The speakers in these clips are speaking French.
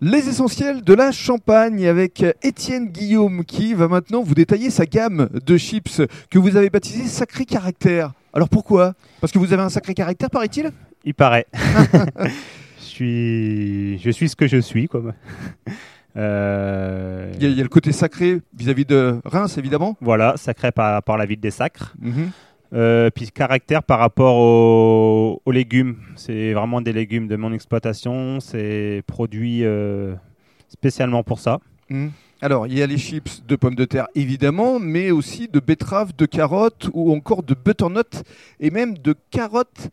Les essentiels de la Champagne avec Étienne Guillaume qui va maintenant vous détailler sa gamme de chips que vous avez baptisé Sacré Caractère. Alors pourquoi? Parce que vous avez un sacré caractère, paraît-il? Il paraît. je, suis... je suis ce que je suis. Quoi. Euh, il, y a, le côté sacré vis-à-vis de Reims, évidemment. Voilà, sacré par la ville des sacres. Mhm. Euh, puis caractère par rapport aux, légumes. C'est vraiment des légumes de mon exploitation. C'est produit euh, spécialement pour ça. Mhm. Alors, il y a les chips de pommes de terre, évidemment, mais aussi de betteraves, de carottes ou encore de butternut et même de carottes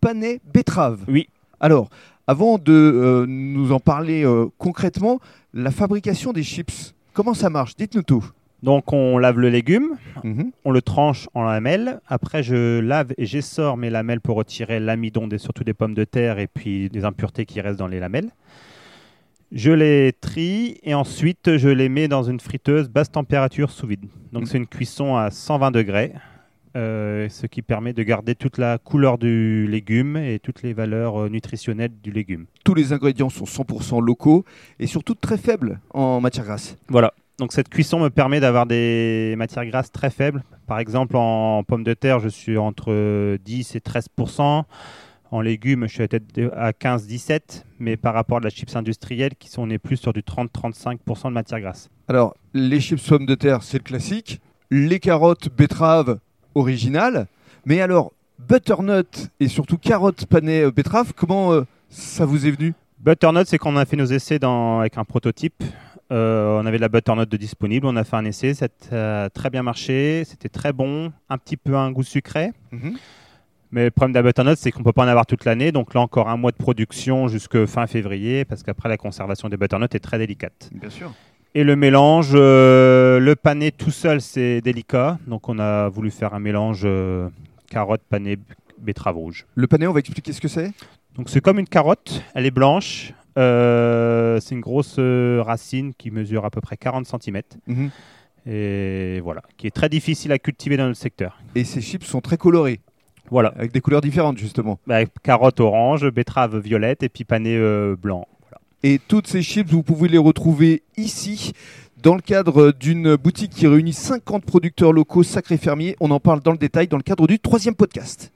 panées betteraves. Oui. Alors, avant de euh, nous en parler concrètement, la fabrication des chips, comment ça marche? Dites-nous tout. Donc on lave le légume, mhm. on le tranche en lamelles. Après je lave et j'essore mes lamelles pour retirer l'amidon des, surtout des pommes de terre et puis des impuretés qui restent dans les lamelles. Je les trie et ensuite je les mets dans une friteuse basse température sous vide. Donc mhm. c'est une cuisson à 120 degrés, euh, ce qui permet de garder toute la couleur du légume et toutes les valeurs euh, nutritionnelles du légume. Tous les ingrédients sont 100% locaux et surtout très faibles en matière grasse. Voilà, donc cette cuisson me permet d'avoir des matières grasses très faibles. Par exemple, en pommes de terre, je suis entre 10 et 13% En légumes, je suis peut-être à 15-17, mais par rapport à la chips industrielle, qui sont, on est plus sur du 30-35% de matières grasses. Alors, les chips pommes de terre, c'est le classique. Les carottes, betteraves, originales. Mais alors, butternut et surtout carottes panées euh, betteraves, comment euh, ça vous est venu? Butternut, c'est qu'on a fait nos essais dans, avec un prototype euh, on avait de la butternut de disponible, on a fait un essai, ça a très bien marché, c'était très bon, un petit peu un goût sucré. Mhm. Mais le problème de la butternut, c'est qu'on ne peut pas en avoir toute l'année. Donc là, encore un mois de production jusqu'à fin février, parce qu'après, la conservation des butternuts est très délicate. Bien sûr. Et le mélange, euh, le pané tout seul, c'est délicat. Donc on a voulu faire un mélange euh, carotte, pané, betterave rouge. Le pané, on va expliquer ce que c'est? Donc c'est comme une carotte, elle est blanche, euh, c'est une grosse euh, racine qui mesure à peu près 40 cm. Mhm. Et voilà, qui est très difficile à cultiver dans le secteur. Et ces chips sont très colorés. Voilà. Avec des couleurs différentes, justement. Bah, carotte orange, betterave violette et puis euh, blanc. Et toutes ces chips, vous pouvez les retrouver ici dans le cadre d'une boutique qui réunit 50 producteurs locaux sacrés fermiers. On en parle dans le détail dans le cadre du troisième podcast.